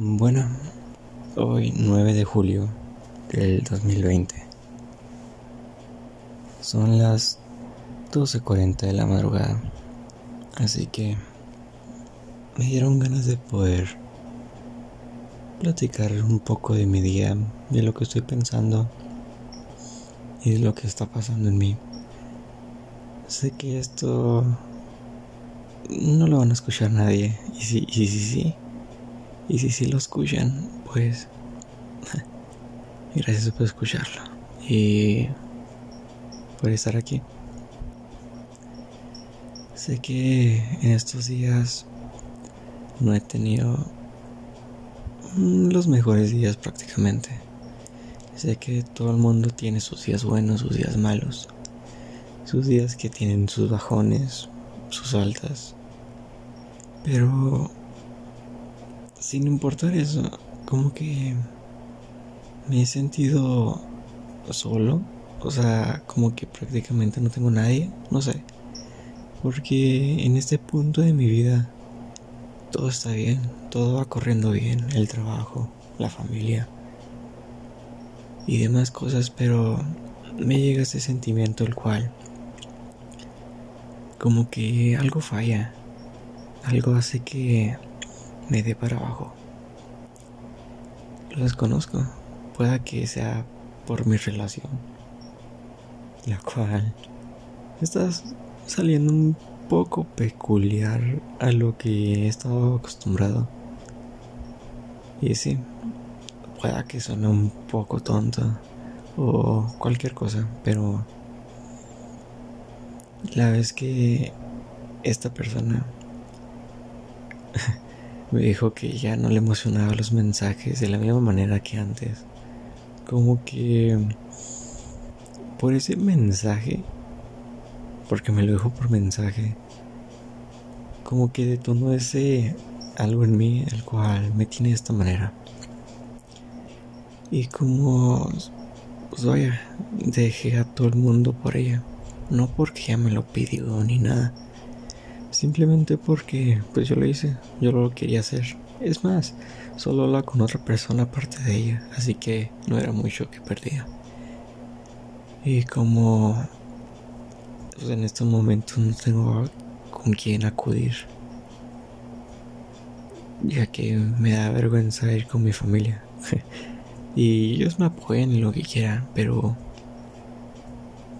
Bueno, hoy 9 de julio del 2020. Son las 12.40 de la madrugada. Así que me dieron ganas de poder platicar un poco de mi día, de lo que estoy pensando y de lo que está pasando en mí. Sé que esto no lo van a escuchar nadie. Y si, y si sí, y si sí lo escuchan, pues gracias por escucharlo y por estar aquí. Sé que en estos días no he tenido los mejores días prácticamente. Sé que todo el mundo tiene sus días buenos, sus días malos, sus días que tienen sus bajones, sus altas. Pero sin importar eso, como que me he sentido solo. O sea, como que prácticamente no tengo nadie, no sé. Porque en este punto de mi vida todo está bien, todo va corriendo bien, el trabajo, la familia y demás cosas, pero me llega ese sentimiento el cual como que algo falla, algo hace que me dé para abajo. Lo desconozco. Pueda que sea por mi relación. La cual está saliendo un poco peculiar a lo que he estado acostumbrado. Y sí, pueda que suene un poco tonto o cualquier cosa, pero la vez que esta persona me dijo que ya no le emocionaba los mensajes de la misma manera que antes. Como que por ese mensaje, porque me lo dijo por mensaje, como que detonó ese algo en mí, el cual me tiene de esta manera. Y como, pues vaya, dejé a todo el mundo por ella. No porque ella me lo pidió ni nada Simplemente porque pues yo lo hice, yo lo quería hacer. Es más, solo hablaba con otra persona aparte de ella, así que no era mucho que perdía. Y como pues, en estos momentos no tengo con quién acudir, ya que me da vergüenza ir con mi familia. y ellos me apoyan lo que quieran, pero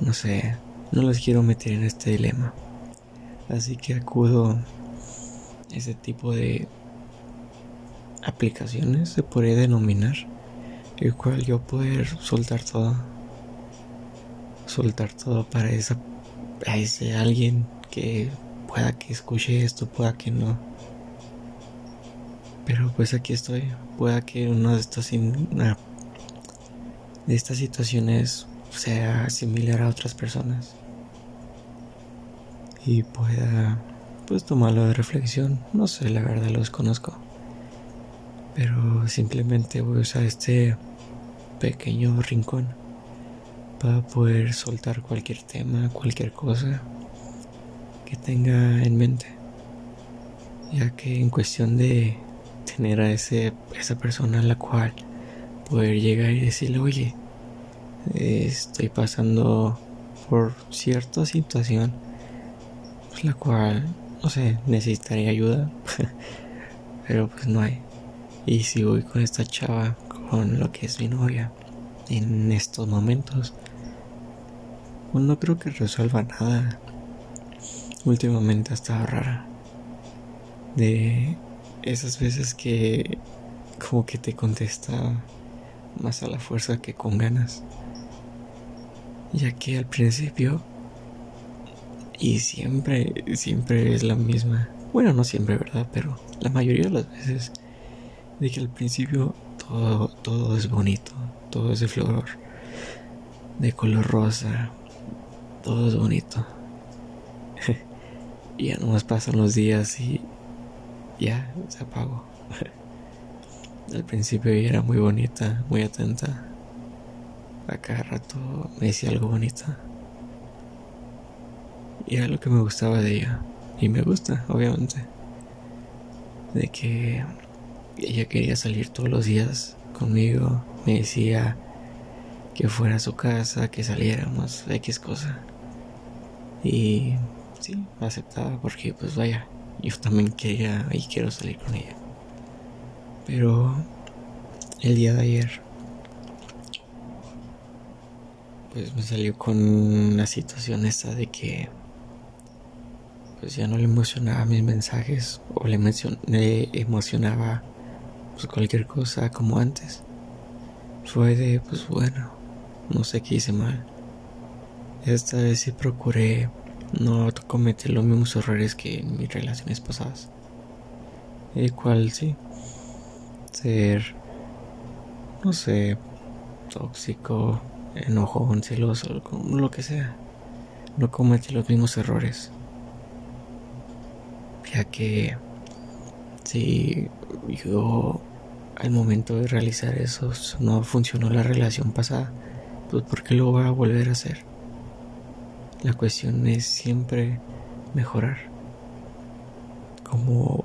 no sé, no les quiero meter en este dilema. Así que acudo a ese tipo de aplicaciones, se podría denominar, el cual yo poder soltar todo. Soltar todo para esa, a ese alguien que pueda que escuche esto, pueda que no. Pero pues aquí estoy. Pueda que una de estas, de estas situaciones sea similar a otras personas y pueda pues tomarlo de reflexión. No sé, la verdad lo desconozco. Pero simplemente voy a usar este pequeño rincón para poder soltar cualquier tema, cualquier cosa que tenga en mente. Ya que en cuestión de tener a ese, esa persona a la cual poder llegar y decirle, oye, estoy pasando por cierta situación la cual, no sé, necesitaría ayuda, pero pues no hay. Y si voy con esta chava, con lo que es mi novia, en estos momentos, pues no creo que resuelva nada. Últimamente ha estado rara. De esas veces que como que te contesta más a la fuerza que con ganas. Ya que al principio y siempre, siempre es la misma. Bueno, no siempre, ¿verdad? Pero la mayoría de las veces de que al principio todo, todo es bonito, todo es de flor, de color rosa, todo es bonito. y ya nomás pasan los días y ya se apagó. al principio era muy bonita, muy atenta. A cada rato me decía algo bonito. Y era lo que me gustaba de ella. Y me gusta, obviamente. De que ella quería salir todos los días conmigo, me decía que fuera a su casa, que saliéramos, X cosa. Y sí, aceptaba porque pues vaya, yo también quería y quiero salir con ella. Pero el día de ayer pues me salió con la situación esta de que pues ya no le emocionaba mis mensajes o le, le emocionaba pues cualquier cosa como antes. Fue de pues bueno, no sé qué hice mal. Esta vez sí procuré no cometer los mismos errores que en mis relaciones pasadas. El cual sí, ser, no sé, tóxico, enojón, celoso, lo que sea. No cometer los mismos errores. Ya que si yo al momento de realizar eso no funcionó la relación pasada, pues ¿por qué lo voy a volver a hacer? La cuestión es siempre mejorar. Como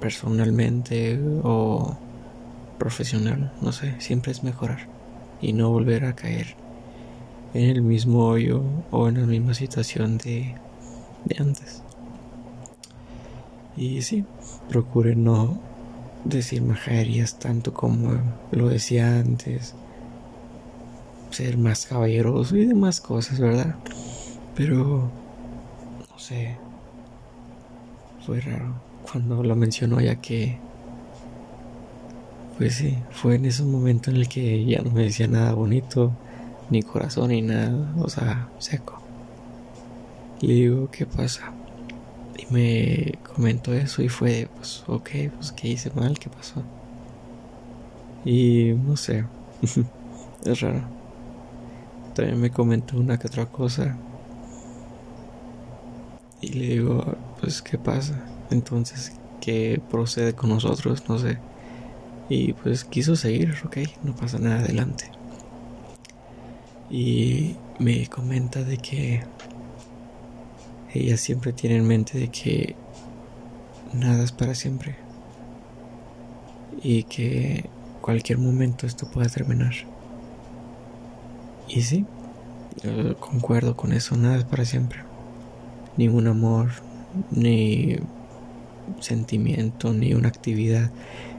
personalmente o profesional, no sé, siempre es mejorar y no volver a caer en el mismo hoyo o en la misma situación de, de antes. Y sí, procure no decir majaderías tanto como lo decía antes ser más caballeroso y demás cosas, ¿verdad? Pero, no sé, fue raro cuando lo mencionó ya que, pues sí, fue en ese momento en el que ya no me decía nada bonito, ni corazón, ni nada, o sea, seco. Le digo, ¿qué pasa? Y me comentó eso y fue, pues, ok, pues, ¿qué hice mal? ¿Qué pasó? Y no sé, es raro. También me comentó una que otra cosa. Y le digo, pues, ¿qué pasa? Entonces, ¿qué procede con nosotros? No sé. Y pues quiso seguir, ok, no pasa nada adelante. Y me comenta de que ella siempre tiene en mente de que nada es para siempre. Y que cualquier momento esto pueda terminar. Y sí, concuerdo con eso, nada es para siempre. Ningún amor, ni sentimiento, ni una actividad,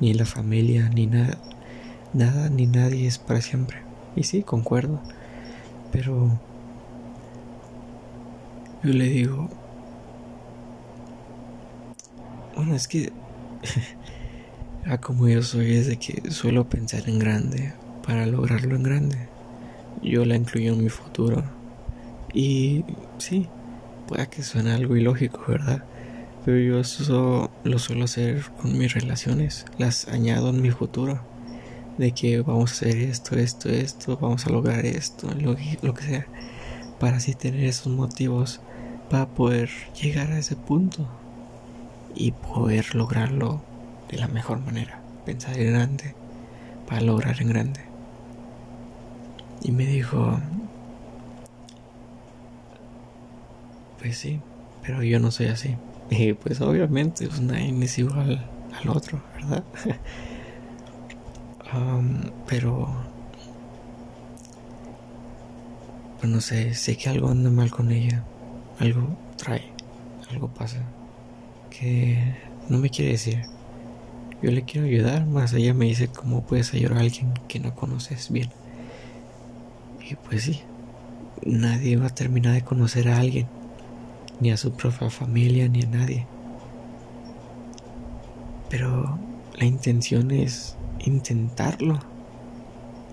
ni la familia, ni nada. Nada ni nadie es para siempre. Y sí, concuerdo. Pero yo le digo, bueno, es que a como yo soy es de que suelo pensar en grande para lograrlo en grande yo la incluyo en mi futuro. Y sí, puede que suene algo ilógico, ¿verdad? Pero yo eso lo suelo hacer con mis relaciones, las añado en mi futuro. De que vamos a hacer esto, esto, esto, vamos a lograr esto, lo, lo que sea. Para así tener esos motivos para poder llegar a ese punto y poder lograrlo de la mejor manera. Pensar en grande para lograr en grande. Y me dijo, pues sí, pero yo no soy así. Y pues obviamente pues nadie es igual al otro, ¿verdad? um, pero pues no sé, sé que algo anda mal con ella, algo trae, algo pasa, que no me quiere decir. Yo le quiero ayudar, más ella me dice cómo puedes ayudar a alguien que no conoces bien. Y pues sí, nadie va a terminar de conocer a alguien, ni a su propia familia, ni a nadie. Pero la intención es intentarlo,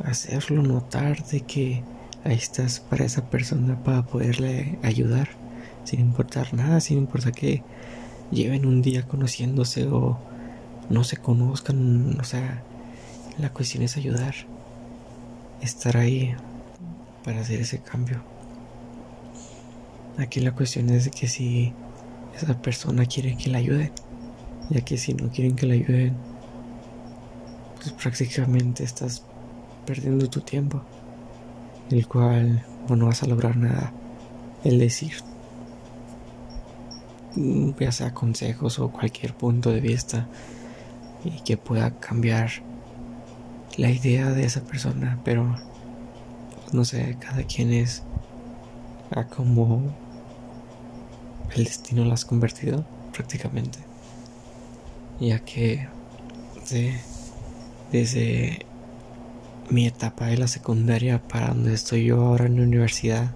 hacerlo notar de que ahí estás para esa persona para poderle ayudar, sin importar nada, sin importar que lleven un día conociéndose o no se conozcan, o sea, la cuestión es ayudar, estar ahí para hacer ese cambio. Aquí la cuestión es que si esa persona quiere que la ayude, ya que si no quieren que la ayuden, pues prácticamente estás perdiendo tu tiempo, el cual no vas a lograr nada. El decir, ya sea consejos o cualquier punto de vista, y que pueda cambiar la idea de esa persona, pero no sé, cada quien es a como el destino la has convertido prácticamente, ya que desde mi etapa de la secundaria para donde estoy yo ahora en la universidad,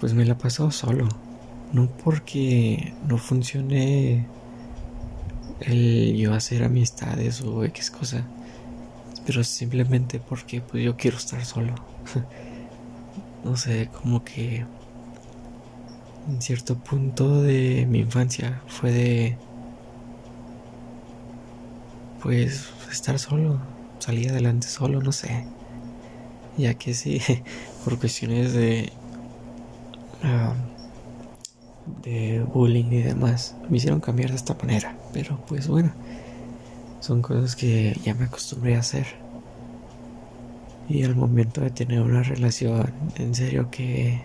pues me la paso solo. No porque no funcione el yo hacer amistades o X cosa, pero simplemente porque pues yo quiero estar solo. no sé, como que en cierto punto de mi infancia fue de pues estar solo, salir adelante solo, no sé. Ya que sí, por cuestiones de ah, de bullying y demás, me hicieron cambiar de esta manera. Pero pues bueno, son cosas que ya me acostumbré a hacer. Y al momento de tener una relación, en serio que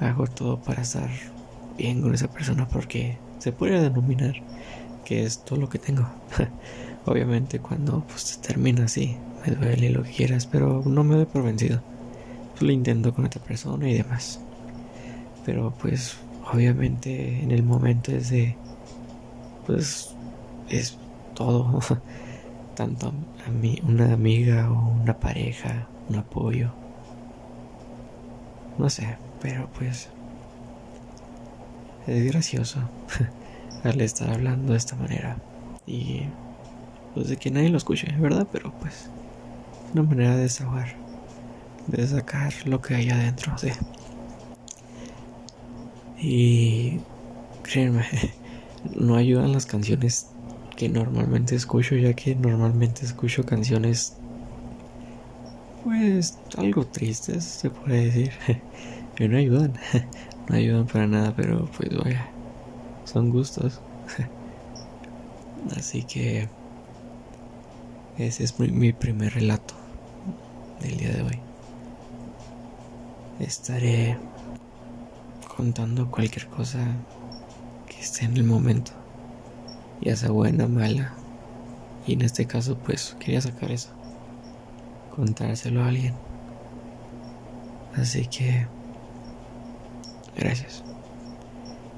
hago todo para estar bien con esa persona porque se puede denominar que es todo lo que tengo. Obviamente cuando pues termina así, me duele lo que quieras, pero no me doy por vencido. Pues, lo intento con otra persona y demás. Pero pues obviamente en el momento es de pues es todo tanto a mí una amiga o una pareja un apoyo no sé pero pues es gracioso al estar hablando de esta manera. Y pues de que nadie lo escuche verdad pero pues es una manera de desahogar de sacar lo que hay adentro de y créanme, no ayudan las canciones que normalmente escucho, ya que normalmente escucho canciones pues algo tristes, se puede decir, que no ayudan, no ayudan para nada, pero pues vaya, son gustos. Así que ese es mi, primer relato del día de hoy. Estaré contando cualquier cosa que esté en el momento, ya sea buena o mala. Y en este caso, pues quería sacar eso, contárselo a alguien. Así que, gracias.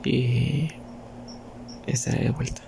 Y estaré de vuelta.